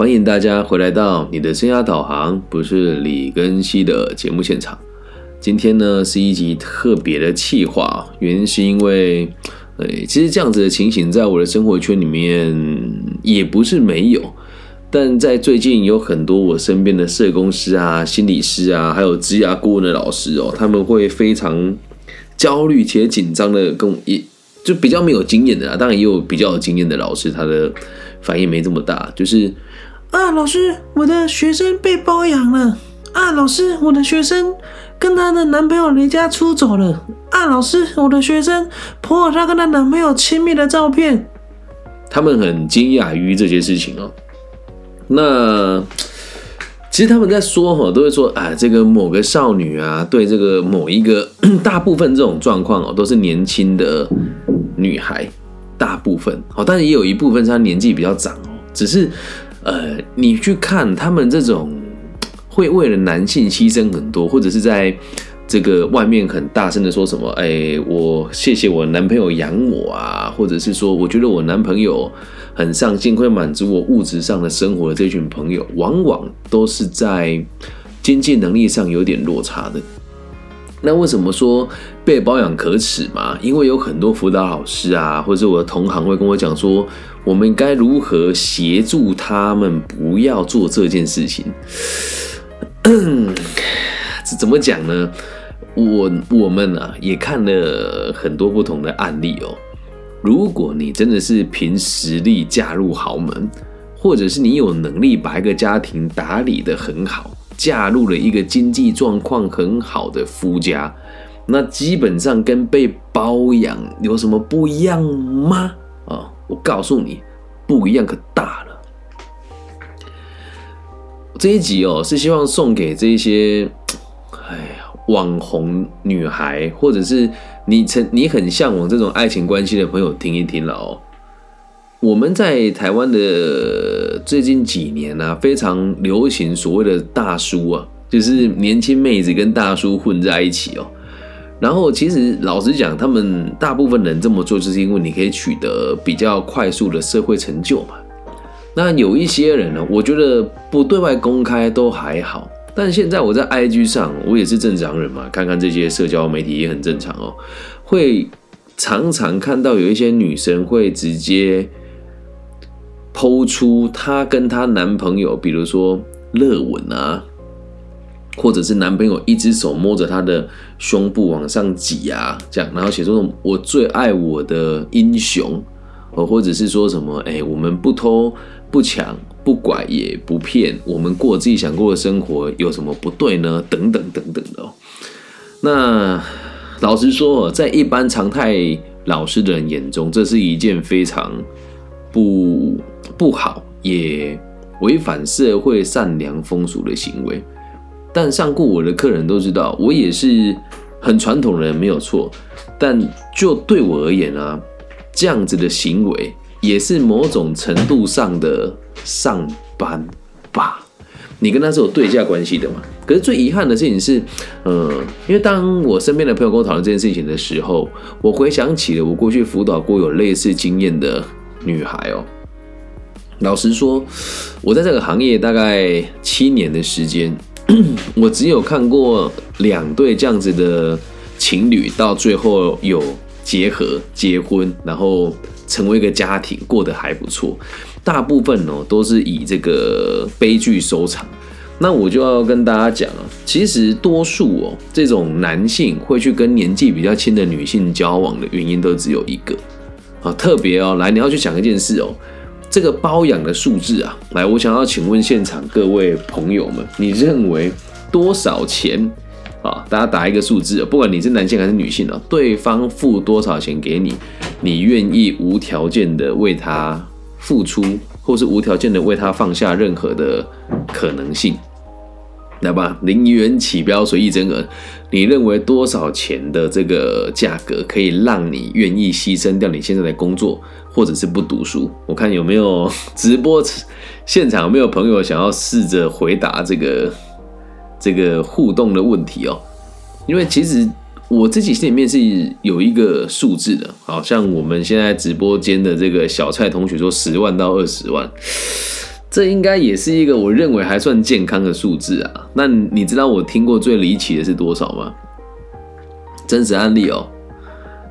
欢迎大家回来到你的生涯导航，不是李根熙的节目现场。今天呢是一集特别的企划，原因是因为，呃，其实这样子的情形在我的生活圈里面也不是没有，但在最近有很多我身边的社工师啊、心理师啊，还有职涯顾问的老师哦，他们会非常焦虑且紧张的跟我一就比较没有经验的啊，当然也有比较有经验的老师，他的反应没这么大，就是。啊，老师，我的学生被包养了。啊，老师，我的学生跟她的男朋友离家出走了。啊，老师，我的学生婆婆她跟她男朋友亲密的照片。他们很惊讶于这些事情哦。那其实他们在说哈，都会说啊，这个某个少女啊，对这个某一个 大部分这种状况哦，都是年轻的女孩，大部分哦，但是也有一部分她年纪比较长哦，只是。呃，你去看他们这种会为了男性牺牲很多，或者是在这个外面很大声的说什么，哎，我谢谢我男朋友养我啊，或者是说我觉得我男朋友很上进，会满足我物质上的生活的这群朋友，往往都是在经济能力上有点落差的。那为什么说被包养可耻嘛？因为有很多辅导老师啊，或者我的同行会跟我讲说，我们该如何协助他们不要做这件事情？这怎么讲呢？我我们啊也看了很多不同的案例哦。如果你真的是凭实力嫁入豪门，或者是你有能力把一个家庭打理得很好。嫁入了一个经济状况很好的夫家，那基本上跟被包养有什么不一样吗？我告诉你，不一样可大了。这一集哦，是希望送给这些，哎呀，网红女孩，或者是你曾你很向往这种爱情关系的朋友听一听了哦。我们在台湾的最近几年呢，非常流行所谓的大叔啊，就是年轻妹子跟大叔混在一起哦。然后其实老实讲，他们大部分人这么做，就是因为你可以取得比较快速的社会成就嘛。那有一些人呢，我觉得不对外公开都还好，但现在我在 IG 上，我也是正常人嘛，看看这些社交媒体也很正常哦，会常常看到有一些女生会直接。剖出她跟她男朋友，比如说热吻啊，或者是男朋友一只手摸着她的胸部往上挤啊，这样，然后写说“我最爱我的英雄”，哦，或者是说什么“哎，我们不偷不抢不拐也不骗，我们过自己想过的生活，有什么不对呢？”等等等等的。那老实说，在一般常态老实的人眼中，这是一件非常不。不好，也违反社会善良风俗的行为。但上过我的客人都知道，我也是很传统的人，没有错。但就对我而言啊，这样子的行为也是某种程度上的上班吧。你跟他是有对价关系的嘛？可是最遗憾的事情是，嗯，因为当我身边的朋友跟我讨论这件事情的时候，我回想起了我过去辅导过有类似经验的女孩哦。老实说，我在这个行业大概七年的时间，我只有看过两对这样子的情侣，到最后有结合、结婚，然后成为一个家庭，过得还不错。大部分哦都是以这个悲剧收场。那我就要跟大家讲了，其实多数哦这种男性会去跟年纪比较轻的女性交往的原因都只有一个啊，特别哦，来你要去想一件事哦。这个包养的数字啊，来，我想要请问现场各位朋友们，你认为多少钱啊？大家打一个数字，不管你是男性还是女性啊，对方付多少钱给你，你愿意无条件的为他付出，或是无条件的为他放下任何的可能性？来吧，零元起标，随意增额。你认为多少钱的这个价格可以让你愿意牺牲掉你现在的工作，或者是不读书？我看有没有直播现场有没有朋友想要试着回答这个这个互动的问题哦？因为其实我自己心里面是有一个数字的，好像我们现在直播间的这个小蔡同学说十万到二十万。这应该也是一个我认为还算健康的数字啊。那你知道我听过最离奇的是多少吗？真实案例哦，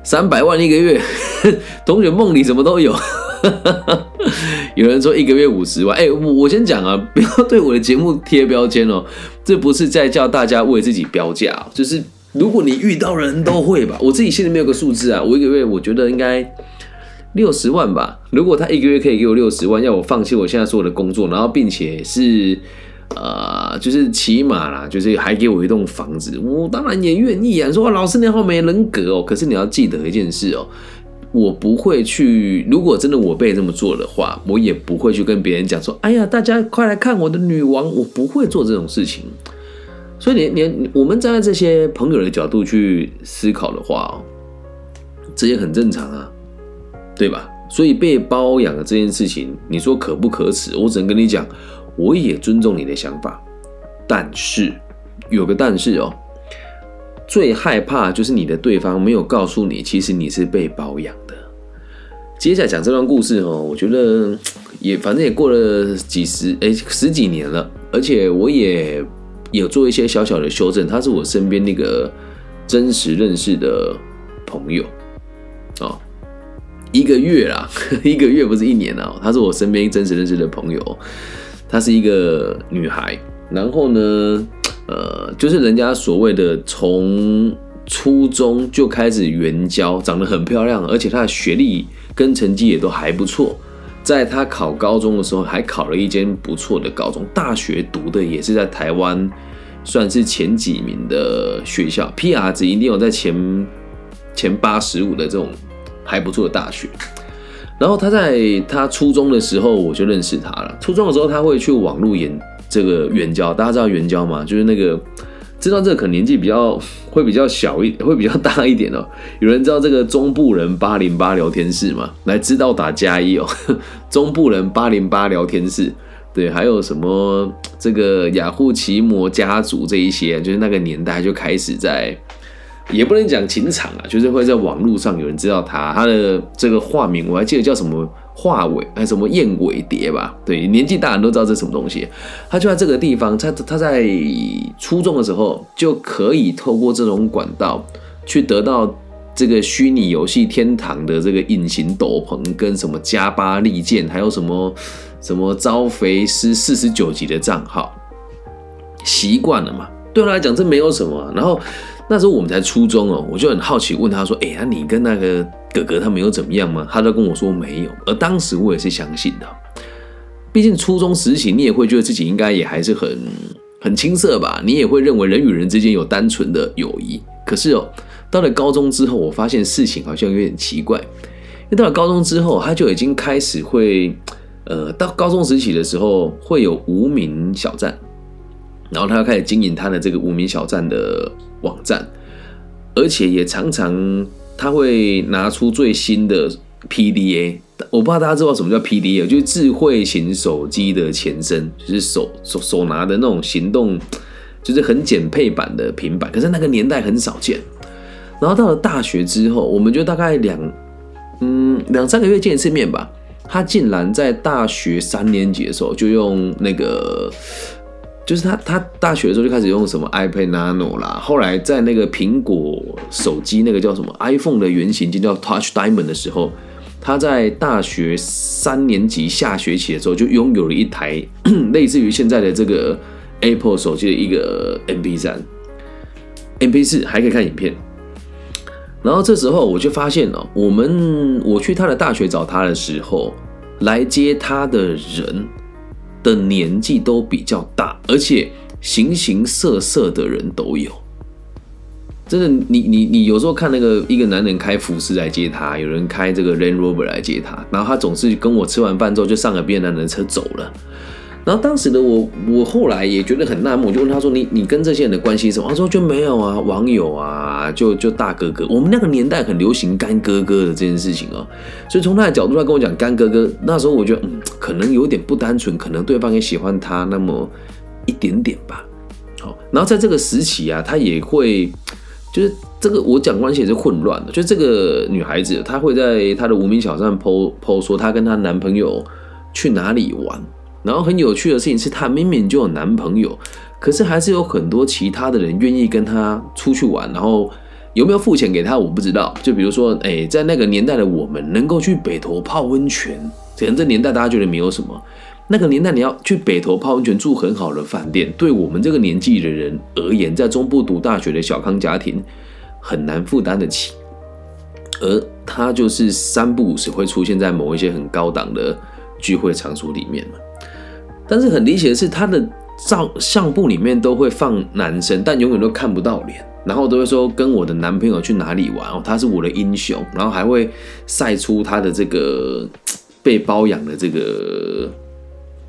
三百万一个月，同学梦里什么都有。有人说一个月五十万，哎，我我先讲啊，不要对我的节目贴标签哦，这不是在叫大家为自己标价，就是如果你遇到人都会吧，我自己心里面有个数字啊，我一个月我觉得应该六十万吧。如果他一个月可以给我六十万，要我放弃我现在所有的工作，然后并且是呃，就是起码啦，就是还给我一栋房子，我当然也愿意啊。说老师你好没人格哦，可是你要记得一件事哦。我不会去，如果真的我被这么做的话，我也不会去跟别人讲说：“哎呀，大家快来看我的女王！”我不会做这种事情。所以，你你我们站在这些朋友的角度去思考的话，哦，这也很正常啊，对吧？所以被包养的这件事情，你说可不可耻？我只能跟你讲，我也尊重你的想法，但是有个但是哦。最害怕就是你的对方没有告诉你，其实你是被包养的。接下来讲这段故事哦，我觉得也反正也过了几十哎十几年了，而且我也有做一些小小的修正。他是我身边那个真实认识的朋友哦，一个月啦，一个月不是一年啊。她是我身边真实认识的朋友，她是一个女孩，然后呢。呃，就是人家所谓的从初中就开始援交，长得很漂亮，而且她的学历跟成绩也都还不错。在她考高中的时候，还考了一间不错的高中，大学读的也是在台湾算是前几名的学校，PR 值一定有在前前八十五的这种还不错的大学。然后他在他初中的时候，我就认识他了。初中的时候，他会去网络演。这个援交，大家知道援交吗？就是那个知道这个可能年纪比较会比较小一，会比较大一点哦。有人知道这个中部人八零八聊天室吗？来，知道打加一哦。中部人八零八聊天室，对，还有什么这个雅虎奇摩家族这一些，就是那个年代就开始在。也不能讲情场啊，就是会在网络上有人知道他，他的这个化名我还记得叫什么化尾，还什么燕尾蝶吧？对，年纪大人都知道这什么东西。他就在这个地方，他他在初中的时候就可以透过这种管道去得到这个虚拟游戏天堂的这个隐形斗篷跟什么加巴利剑，还有什么什么招肥师四十九级的账号，习惯了嘛？对他来讲这没有什么，然后。那时候我们才初中哦，我就很好奇问他说：“哎呀，你跟那个哥哥他们有怎么样吗？”他都跟我说没有。而当时我也是相信的，毕竟初中时期你也会觉得自己应该也还是很很青涩吧，你也会认为人与人之间有单纯的友谊。可是哦，到了高中之后，我发现事情好像有点奇怪，因为到了高中之后，他就已经开始会，呃，到高中时期的时候会有无名小站。然后他要开始经营他的这个无名小站的网站，而且也常常他会拿出最新的 PDA，我不知道大家知道什么叫 PDA，就是智慧型手机的前身，就是手手手拿的那种行动，就是很简配版的平板。可是那个年代很少见。然后到了大学之后，我们就大概两嗯两三个月见一次面吧。他竟然在大学三年级的时候就用那个。就是他，他大学的时候就开始用什么 iPad Nano 啦，后来在那个苹果手机那个叫什么 iPhone 的原型机叫 Touch Diamond 的时候，他在大学三年级下学期的时候就拥有了一台 类似于现在的这个 Apple 手机的一个 MP 三、MP 四，还可以看影片。然后这时候我就发现了，我们我去他的大学找他的时候，来接他的人。的年纪都比较大，而且形形色色的人都有。真的，你你你有时候看那个一个男人开福斯来接他，有人开这个 Land Rover 来接他，然后他总是跟我吃完饭之后就上了别的男人的车走了。然后当时的我，我后来也觉得很纳闷，我就问他说：“你你跟这些人的关系什么？”他说：“就没有啊，网友啊，就就大哥哥。我们那个年代很流行干哥哥的这件事情哦，所以从他的角度来跟我讲干哥哥，那时候我觉得嗯，可能有点不单纯，可能对方也喜欢他那么一点点吧。好，然后在这个时期啊，他也会就是这个我讲关系也是混乱的，就这个女孩子她会在她的无名小站 po po 说她跟她男朋友去哪里玩。然后很有趣的事情是，她明明就有男朋友，可是还是有很多其他的人愿意跟她出去玩，然后有没有付钱给她我不知道。就比如说，哎，在那个年代的我们能够去北投泡温泉，可能这年代大家觉得没有什么。那个年代你要去北投泡温泉住很好的饭店，对我们这个年纪的人而言，在中部读大学的小康家庭很难负担得起。而他就是三不五时会出现在某一些很高档的聚会场所里面嘛。但是很离奇的是，他的照相簿里面都会放男生，但永远都看不到脸，然后都会说跟我的男朋友去哪里玩哦，他是我的英雄，然后还会晒出他的这个被包养的这个。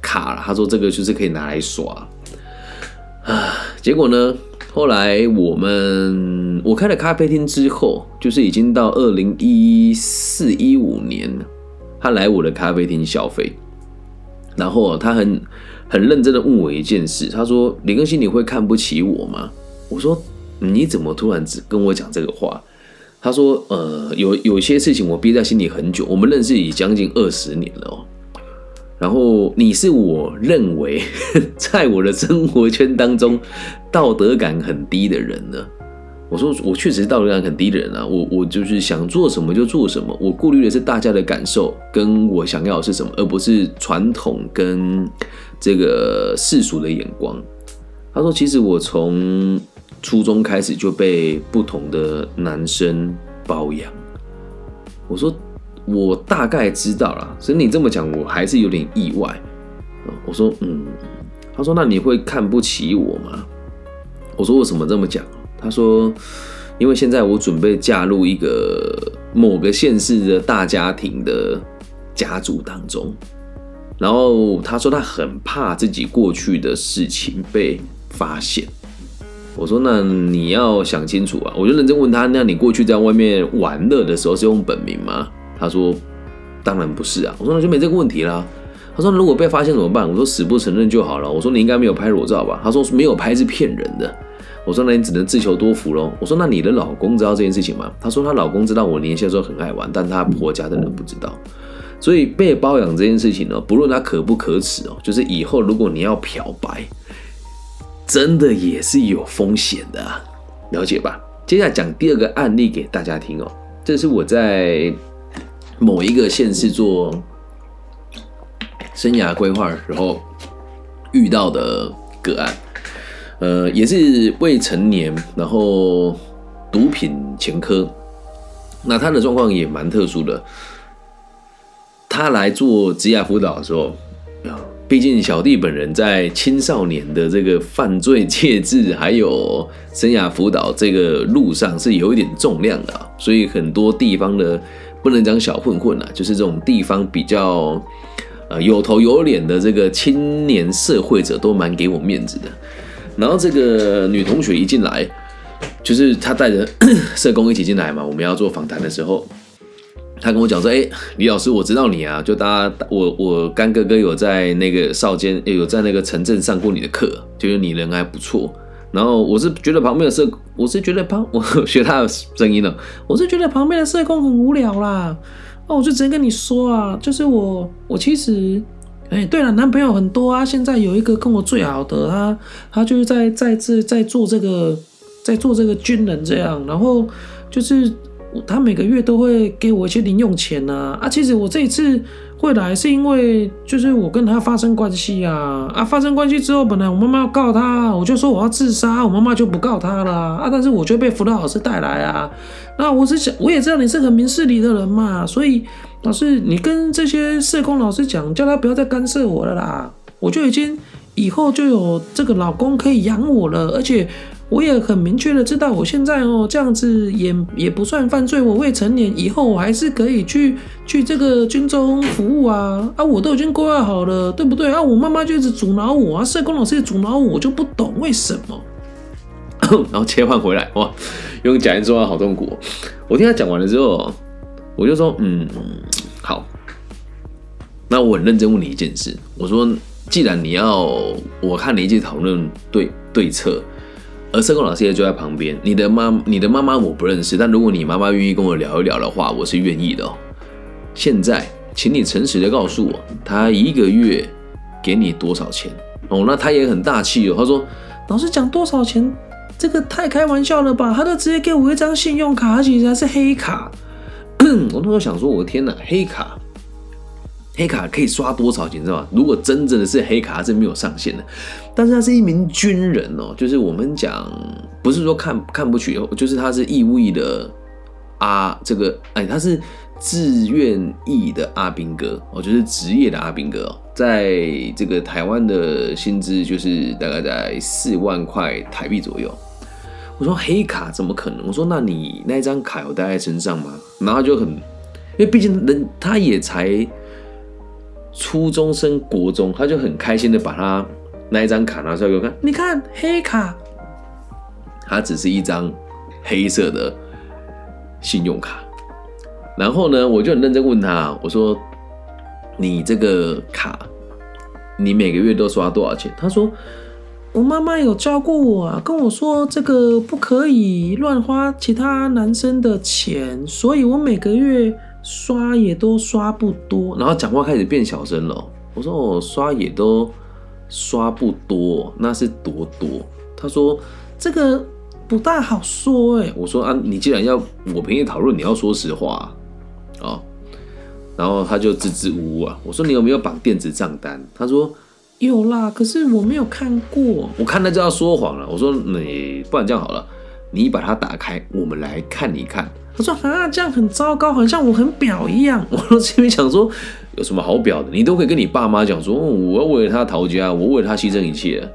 卡了，他说这个就是可以拿来耍啊。结果呢，后来我们我开了咖啡厅之后，就是已经到二零一四一五年，他来我的咖啡厅消费，然后他很很认真的问我一件事，他说李更新你会看不起我吗？我说你怎么突然只跟我讲这个话？他说呃有有些事情我憋在心里很久，我们认识已将近二十年了哦。然后你是我认为在我的生活圈当中道德感很低的人呢。我说我确实是道德感很低的人啊，我我就是想做什么就做什么，我顾虑的是大家的感受跟我想要的是什么，而不是传统跟这个世俗的眼光。他说，其实我从初中开始就被不同的男生包养。我说。我大概知道了，所以你这么讲，我还是有点意外。我说，嗯，他说，那你会看不起我吗？我说，为什么这么讲？他说，因为现在我准备嫁入一个某个县市的大家庭的家族当中，然后他说他很怕自己过去的事情被发现。我说，那你要想清楚啊！我就认真问他，那你过去在外面玩乐的时候是用本名吗？他说：“当然不是啊。”我说：“那就没这个问题啦。”他说：“如果被发现怎么办？”我说：“死不承认就好了。”我说：“你应该没有拍裸照吧？”他说：“没有拍是骗人的。”我说：“那你只能自求多福喽。”我说：“那你的老公知道这件事情吗？”他说：“她老公知道我年轻的时候很爱玩，但她婆家的人不知道。所以被包养这件事情呢，不论它可不可耻哦，就是以后如果你要漂白，真的也是有风险的，了解吧？接下来讲第二个案例给大家听哦，这是我在。某一个县市做生涯规划的时候遇到的个案，呃，也是未成年，然后毒品前科，那他的状况也蛮特殊的。他来做职业辅导的时候啊，毕竟小弟本人在青少年的这个犯罪戒治还有生涯辅导这个路上是有一点重量的，所以很多地方的。不能讲小混混啊，就是这种地方比较呃有头有脸的这个青年社会者都蛮给我面子的。然后这个女同学一进来，就是她带着 社工一起进来嘛，我们要做访谈的时候，她跟我讲说：“哎，李老师，我知道你啊，就大家我我干哥哥有在那个少监有在那个城镇上过你的课，觉得你人还不错。”然后我是觉得旁边的社，我是觉得旁我学他的声音了，我是觉得旁边的社工很无聊啦。哦，我就直接跟你说啊，就是我我其实，哎，对了，男朋友很多啊，现在有一个跟我最好的，他他就是在在这在做这个在做这个军人这样，然后就是他每个月都会给我一些零用钱呐。啊，其实我这一次。会来是因为就是我跟他发生关系啊啊！发生关系之后，本来我妈妈要告他，我就说我要自杀，我妈妈就不告他了啊！但是我就被辅导老师带来啊。那我是想，我也知道你是很明事理的人嘛，所以老师你跟这些社工老师讲，叫他不要再干涉我了啦。我就已经以后就有这个老公可以养我了，而且。我也很明确的知道，我现在哦这样子也也不算犯罪，我未成年，以后我还是可以去去这个军中服务啊啊，我都已经规划好了，对不对啊？我妈妈就一直阻挠我啊，社工老师也阻挠我，我就不懂为什么。然后切换回来，哇，用假音说话好痛苦。我听他讲完了之后，我就说，嗯，好。那我很认真问你一件事，我说，既然你要我看你一起讨论对对策。而社工老师也就在旁边。你的妈，你的妈妈我不认识，但如果你妈妈愿意跟我聊一聊的话，我是愿意的。现在，请你诚实的告诉我，她一个月给你多少钱哦。那他也很大气哦，他说老师讲多少钱，这个太开玩笑了吧？他就直接给我一张信用卡，而且还是黑卡。我那时候想说，我的天哪，黑卡，黑卡可以刷多少钱，知道吗？如果真正的是黑卡，它是没有上限的。但是他是一名军人哦，就是我们讲，不是说看看不起，就是他是义务役的阿这个，哎，他是自愿役的阿兵哥哦，就是职业的阿兵哥哦，在这个台湾的薪资就是大概在四万块台币左右。我说黑卡怎么可能？我说那你那张卡有带在身上吗？然后就很，因为毕竟人他也才初中生、国中，他就很开心的把他那一张卡拿出来给我看。你看黑卡，它只是一张黑色的信用卡。然后呢，我就很认真问他，我说你这个卡，你每个月都刷多少钱？他说。我妈妈有教过我啊，跟我说这个不可以乱花其他男生的钱，所以我每个月刷也都刷不多。然后讲话开始变小声了。我说我刷也都刷不多，那是多多？他说这个不大好说哎。我说啊，你既然要我陪你讨论，你要说实话啊。然后他就支支吾吾啊。我说你有没有绑电子账单？他说。有啦，可是我没有看过。我看他就要说谎了。我说你不然这样好了，你把它打开，我们来看一看。他说啊，这样很糟糕，好像我很表一样。我这边想说，有什么好表的？你都可以跟你爸妈讲说，我要为了他逃家，我为了他牺牲一切。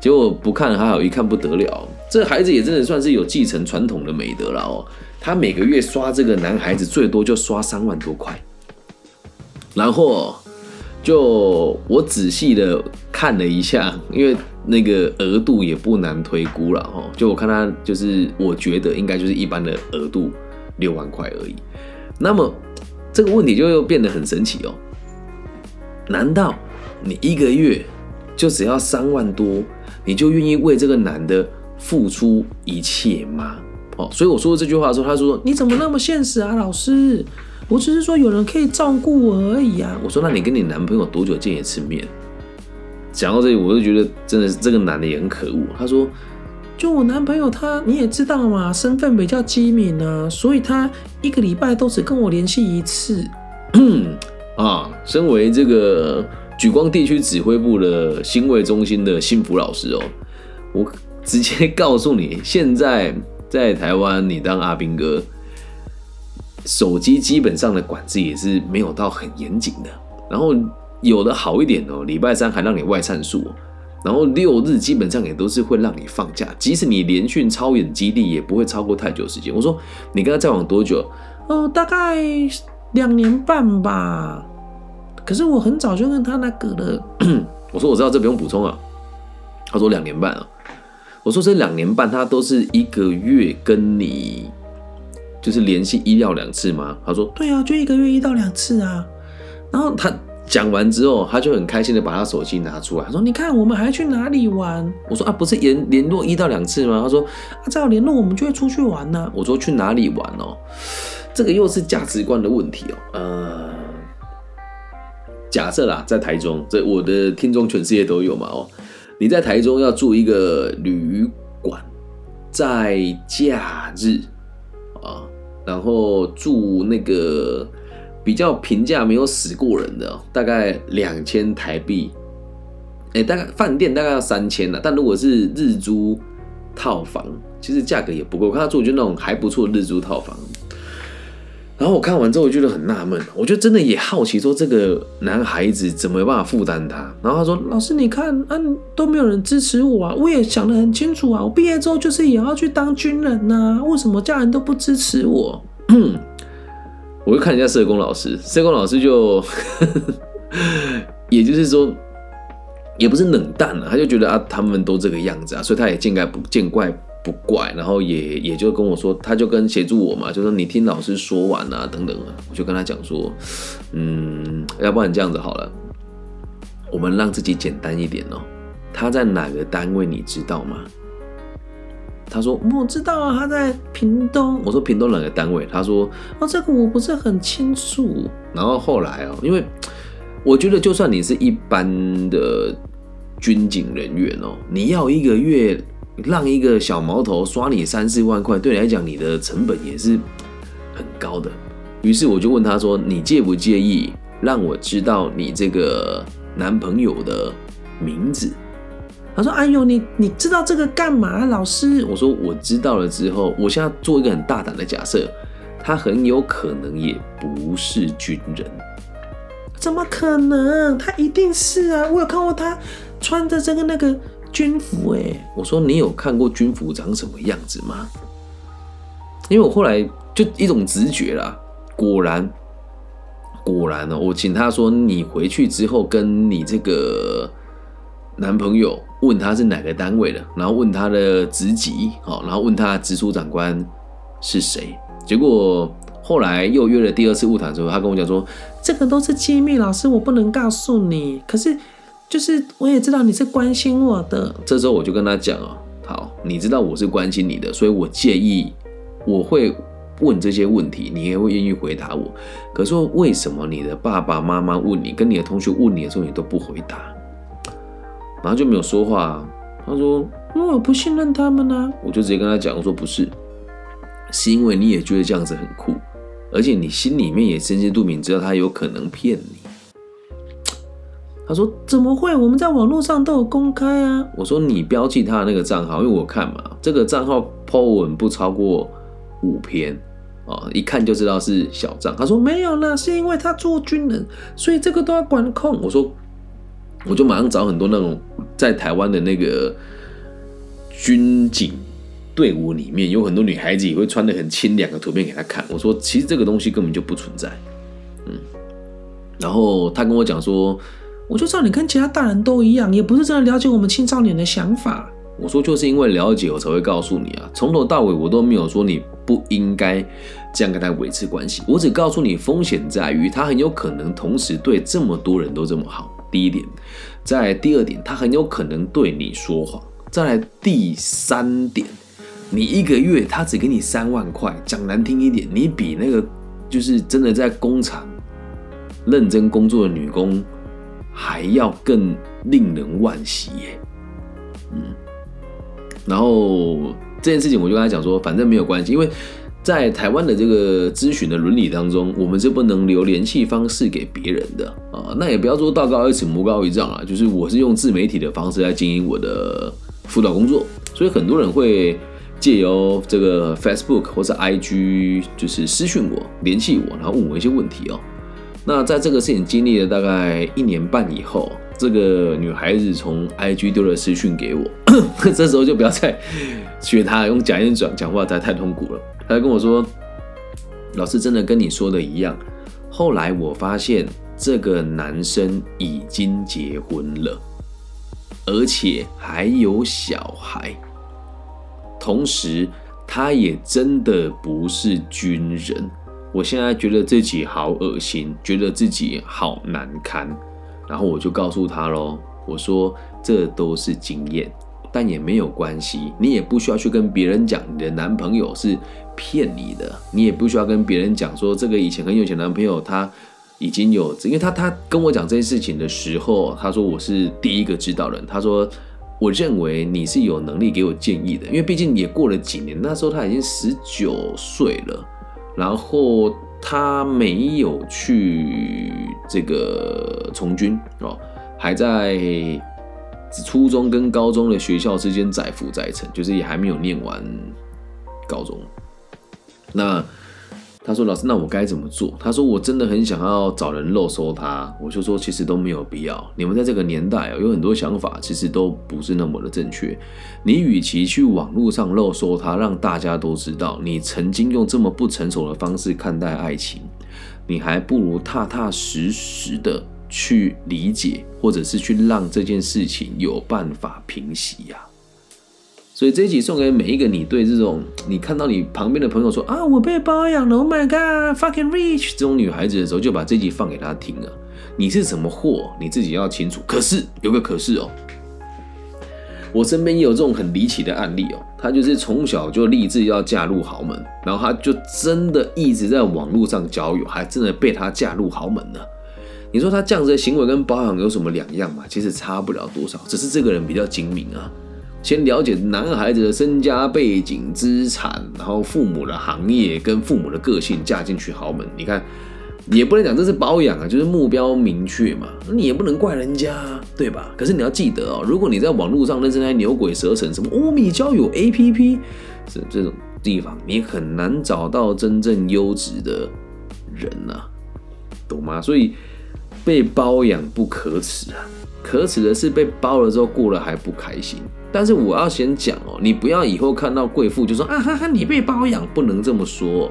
结果不看还好，一看不得了。这孩子也真的算是有继承传统的美德了哦。他每个月刷这个男孩子最多就刷三万多块，然后。就我仔细的看了一下，因为那个额度也不难推估了哦。就我看他，就是我觉得应该就是一般的额度六万块而已。那么这个问题就又变得很神奇哦。难道你一个月就只要三万多，你就愿意为这个男的付出一切吗？哦，所以我说这句话的时候，他说：“你怎么那么现实啊，老师？”我只是说有人可以照顾我而已啊！我说，那你跟你男朋友多久见一次面？讲到这里，我就觉得真的是这个男的也很可恶。他说，就我男朋友他你也知道嘛，身份比较机敏啊，所以他一个礼拜都只跟我联系一次。啊，身为这个举光地区指挥部的新卫中心的幸福老师哦，我直接告诉你，现在在台湾你当阿兵哥。手机基本上的管制也是没有到很严谨的，然后有的好一点哦，礼拜三还让你外参数，然后六日基本上也都是会让你放假，即使你连训超远基地也不会超过太久时间。我说你跟他交往多久？哦，大概两年半吧。可是我很早就跟他那个了。我说我知道这不用补充啊。他说两年半啊。我说这两年半他都是一个月跟你。就是联系一到两次吗？他说对啊，就一个月一到两次啊。然后他讲完之后，他就很开心的把他手机拿出来，他说：“你看，我们还去哪里玩？”我说：“啊，不是联联络一到两次吗？”他说：“啊，再有联络，我们就会出去玩呢。”我说：“去哪里玩哦？”这个又是价值观的问题哦。呃，假设啦，在台中，这我的听众全世界都有嘛哦。你在台中要住一个旅馆，在假日啊。然后住那个比较平价、没有死过人的，大概两千台币。哎，大概饭店大概要三千了。但如果是日租套房，其实价格也不够。看他住就那种还不错日租套房。然后我看完之后，我觉得很纳闷，我就真的也好奇，说这个男孩子怎么有办法负担他？然后他说：“老师，你看，啊，都没有人支持我啊！我也想得很清楚啊，我毕业之后就是也要去当军人呐，为什么家人都不支持我？”我就看人家社工老师，社工老师就，也就是说，也不是冷淡了，他就觉得啊，他们都这个样子啊，所以他也见怪不见怪。不怪，然后也也就跟我说，他就跟协助我嘛，就说你听老师说完啊，等等啊，我就跟他讲说，嗯，要不然这样子好了，我们让自己简单一点哦。他在哪个单位你知道吗？他说我知道啊，他在屏东。我说屏东哪个单位？他说哦，这个我不是很清楚。然后后来哦，因为我觉得就算你是一般的军警人员哦，你要一个月让一个小毛头刷你三四万块，对你来讲，你的成本也是很高的。于是我就问他说：“你介不介意让我知道你这个男朋友的名字？”他说：“哎呦，你你知道这个干嘛，老师？”我说：“我知道了之后，我现在做一个很大胆的假设，他很有可能也不是军人。怎么可能？他一定是啊！我有看过他穿着这个那个军服。哎，我说你有看过军服长什么样子吗？因为我后来就一种直觉啦，果然，果然呢，我请他说，你回去之后跟你这个男朋友。”问他是哪个单位的，然后问他的职级，好，然后问他直属长官是谁。结果后来又约了第二次晤谈的时候，他跟我讲说，这个都是机密，老师我不能告诉你。可是就是我也知道你是关心我的。这时候我就跟他讲哦，好，你知道我是关心你的，所以我介意我会问这些问题，你也会愿意回答我。可是为什么你的爸爸妈妈问你，跟你的同学问你的时候，你都不回答？然后就没有说话。他说：“因为我不信任他们呢。”我就直接跟他讲：“我说不是，是因为你也觉得这样子很酷，而且你心里面也深知肚明，知道他有可能骗你。”他说：“怎么会？我们在网络上都有公开啊。”我说：“你标记他的那个账号，因为我看嘛，这个账号 po 文不超过五篇啊，一看就知道是小账。”他说：“没有啦，是因为他做军人，所以这个都要管控。”我说。我就马上找很多那种在台湾的那个军警队伍里面，有很多女孩子也会穿的很清凉的图片给他看。我说，其实这个东西根本就不存在。嗯，然后他跟我讲说，我就知道你跟其他大人都一样，也不是真的了解我们青少年的想法。我说，就是因为了解，我才会告诉你啊。从头到尾我都没有说你不应该这样跟他维持关系，我只告诉你风险在于他很有可能同时对这么多人都这么好。第一点，在第二点，他很有可能对你说谎。再来第三点，你一个月他只给你三万块，讲难听一点，你比那个就是真的在工厂认真工作的女工还要更令人惋惜耶。嗯，然后这件事情我就跟他讲说，反正没有关系，因为。在台湾的这个咨询的伦理当中，我们是不能留联系方式给别人的啊。那也不要说道高一尺，魔高一丈啊。就是我是用自媒体的方式来经营我的辅导工作，所以很多人会借由这个 Facebook 或者 IG，就是私讯我、联系我，然后问我一些问题哦。那在这个事情经历了大概一年半以后，这个女孩子从 IG 丢了私讯给我，这时候就不要再学她用假音转讲话，才太痛苦了。他跟我说：“老师真的跟你说的一样。后来我发现这个男生已经结婚了，而且还有小孩。同时，他也真的不是军人。我现在觉得自己好恶心，觉得自己好难堪。然后我就告诉他喽，我说这都是经验。”但也没有关系，你也不需要去跟别人讲你的男朋友是骗你的，你也不需要跟别人讲说这个以前很有钱男朋友他已经有，因为他他跟我讲这件事情的时候，他说我是第一个知道人，他说我认为你是有能力给我建议的，因为毕竟也过了几年，那时候他已经十九岁了，然后他没有去这个从军哦，还在。初中跟高中的学校之间载浮载沉，就是也还没有念完高中。那他说：“老师，那我该怎么做？”他说：“我真的很想要找人漏收他。”我就说：“其实都没有必要。你们在这个年代啊，有很多想法其实都不是那么的正确。你与其去网络上漏收他，让大家都知道你曾经用这么不成熟的方式看待爱情，你还不如踏踏实实的。”去理解，或者是去让这件事情有办法平息呀。所以这一集送给每一个你对这种你看到你旁边的朋友说啊，我被包养了，Oh my God，fucking rich 这种女孩子的时候，就把这集放给她听啊。你是什么货，你自己要清楚。可是有个可是哦，我身边也有这种很离奇的案例哦。她就是从小就立志要嫁入豪门，然后她就真的一直在网络上交友，还真的被她嫁入豪门了。你说他这样子的行为跟包养有什么两样嘛？其实差不了多少，只是这个人比较精明啊。先了解男孩子的身家背景、资产，然后父母的行业跟父母的个性，嫁进去豪门。你看，也不能讲这是包养啊，就是目标明确嘛。你也不能怪人家，对吧？可是你要记得哦，如果你在网络上认识那些牛鬼蛇神，什么欧米交友 APP，这这种地方，你很难找到真正优质的人呐，懂吗？所以被包养不可耻啊，可耻的是被包了之后过了还不开心。但是我要先讲哦，你不要以后看到贵妇就说啊哈哈，你被包养，不能这么说，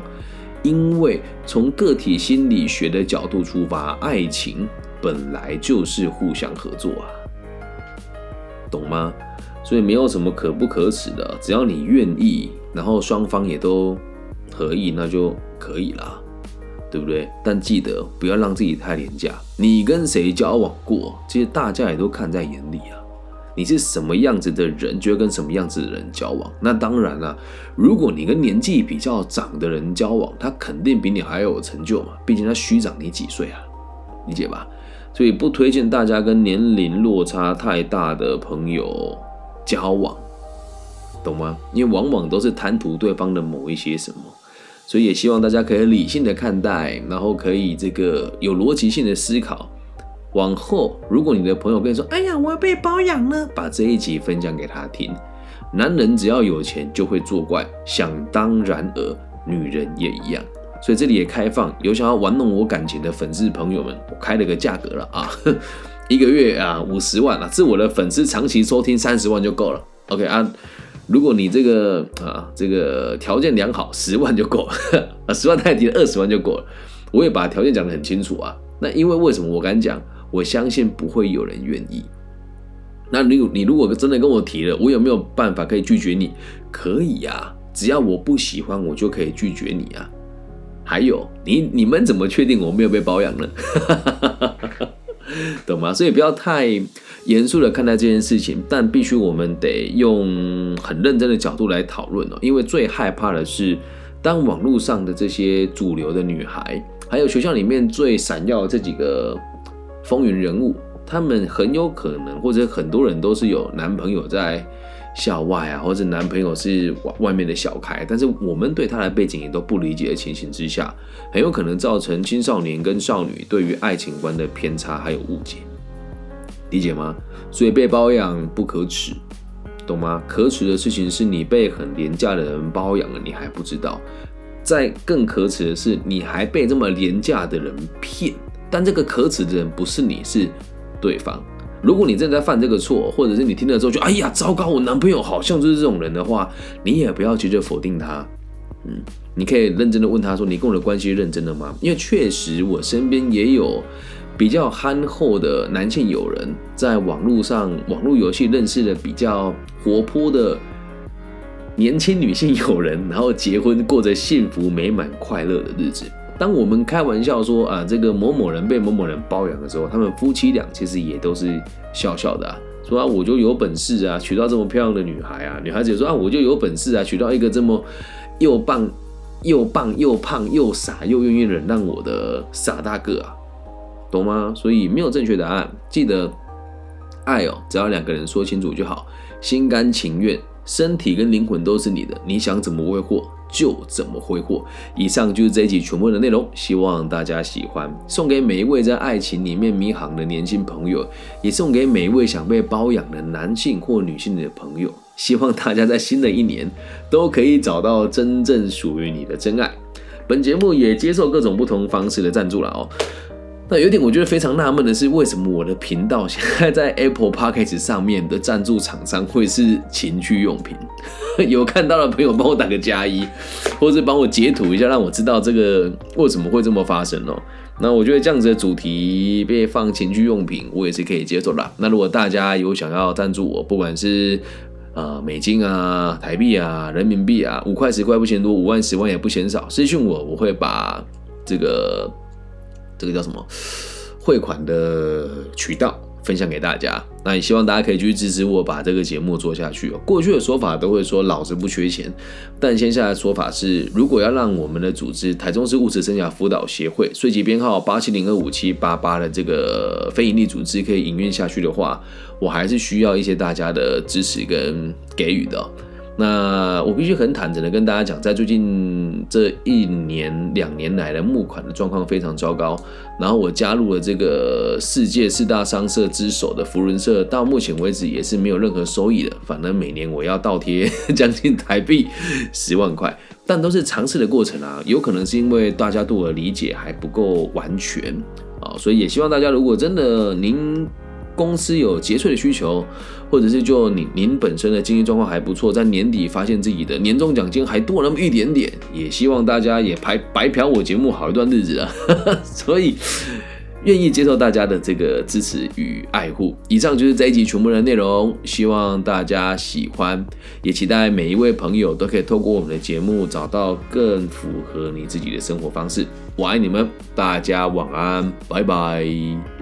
因为从个体心理学的角度出发，爱情本来就是互相合作啊，懂吗？所以没有什么可不可耻的，只要你愿意，然后双方也都合意，那就可以了，对不对？但记得不要让自己太廉价，你跟谁交往过，其实大家也都看在眼里啊。你是什么样子的人，就会跟什么样子的人交往。那当然了，如果你跟年纪比较长的人交往，他肯定比你还要有成就嘛，毕竟他虚长你几岁啊，理解吧？所以不推荐大家跟年龄落差太大的朋友交往，懂吗？因为往往都是贪图对方的某一些什么，所以也希望大家可以理性的看待，然后可以这个有逻辑性的思考。往后，如果你的朋友跟你说：“哎呀，我要被包养了”，把这一集分享给他听。男人只要有钱就会作怪，想当然尔，女人也一样。所以这里也开放，有想要玩弄我感情的粉丝朋友们，我开了个价格了啊，一个月啊五十万啊，是我的粉丝长期收听三十万就够了。OK 啊，如果你这个啊这个条件良好，十万就够了，十万太低了，二十万就够了。我也把条件讲得很清楚啊。那因为为什么我敢讲？我相信不会有人愿意。那你你如果真的跟我提了，我有没有办法可以拒绝你？可以呀，只要我不喜欢，我就可以拒绝你啊。还有，你你们怎么确定我没有被包养呢？懂吗？所以不要太严肃的看待这件事情，但必须我们得用很认真的角度来讨论哦。因为最害怕的是，当网络上的这些主流的女孩，还有学校里面最闪耀的这几个。风云人物，他们很有可能，或者很多人都是有男朋友在校外啊，或者男朋友是外面的小开，但是我们对他的背景也都不理解的情形之下，很有可能造成青少年跟少女对于爱情观的偏差还有误解，理解吗？所以被包养不可耻，懂吗？可耻的事情是你被很廉价的人包养了，你还不知道；再更可耻的是，你还被这么廉价的人骗。但这个可耻的人不是你，是对方。如果你正在犯这个错，或者是你听了之后就哎呀糟糕，我男朋友好像就是这种人的话，你也不要急着否定他。嗯，你可以认真的问他说：“你跟我的关系认真的吗？”因为确实我身边也有比较憨厚的男性友人，在网络上网络游戏认识了比较活泼的年轻女性友人，然后结婚过着幸福美满快乐的日子。当我们开玩笑说啊，这个某某人被某某人包养的时候，他们夫妻俩其实也都是笑笑的啊，说啊，我就有本事啊，娶到这么漂亮的女孩啊，女孩子说啊，我就有本事啊，娶到一个这么又棒又棒又胖又傻又愿意忍让我的傻大个啊，懂吗？所以没有正确答案，记得爱哦，只要两个人说清楚就好，心甘情愿，身体跟灵魂都是你的，你想怎么挥霍？就怎么挥霍。以上就是这一集全部的内容，希望大家喜欢。送给每一位在爱情里面迷航的年轻朋友，也送给每一位想被包养的男性或女性的朋友。希望大家在新的一年都可以找到真正属于你的真爱。本节目也接受各种不同方式的赞助了哦。那有点我觉得非常纳闷的是，为什么我的频道现在在 Apple Podcast 上面的赞助厂商会是情趣用品？有看到的朋友帮我打个加一，或者帮我截图一下，让我知道这个为什么会这么发生哦。那我觉得这样子的主题被放情趣用品，我也是可以接受的。那如果大家有想要赞助我，不管是呃美金啊、台币啊、人民币啊，五块十块不嫌多，五万十万也不嫌少，私信我，我会把这个。这个叫什么汇款的渠道分享给大家。那也希望大家可以继续支持我，把这个节目做下去。过去的说法都会说老子不缺钱，但现在的说法是，如果要让我们的组织台中市物质生涯辅导协会税籍编号八七零二五七八八的这个非营利组织可以营运下去的话，我还是需要一些大家的支持跟给予的。那我必须很坦诚的跟大家讲，在最近这一年两年来的募款的状况非常糟糕。然后我加入了这个世界四大商社之首的福伦社，到目前为止也是没有任何收益的。反正每年我要倒贴 将近台币十万块，但都是尝试的过程啊。有可能是因为大家对我的理解还不够完全啊，所以也希望大家如果真的您。公司有节税的需求，或者是就您您本身的经济状况还不错，在年底发现自己的年终奖金还多那么一点点，也希望大家也白白嫖我节目好一段日子啊！所以愿意接受大家的这个支持与爱护。以上就是这一集全部的内容，希望大家喜欢，也期待每一位朋友都可以透过我们的节目找到更符合你自己的生活方式。我爱你们，大家晚安，拜拜。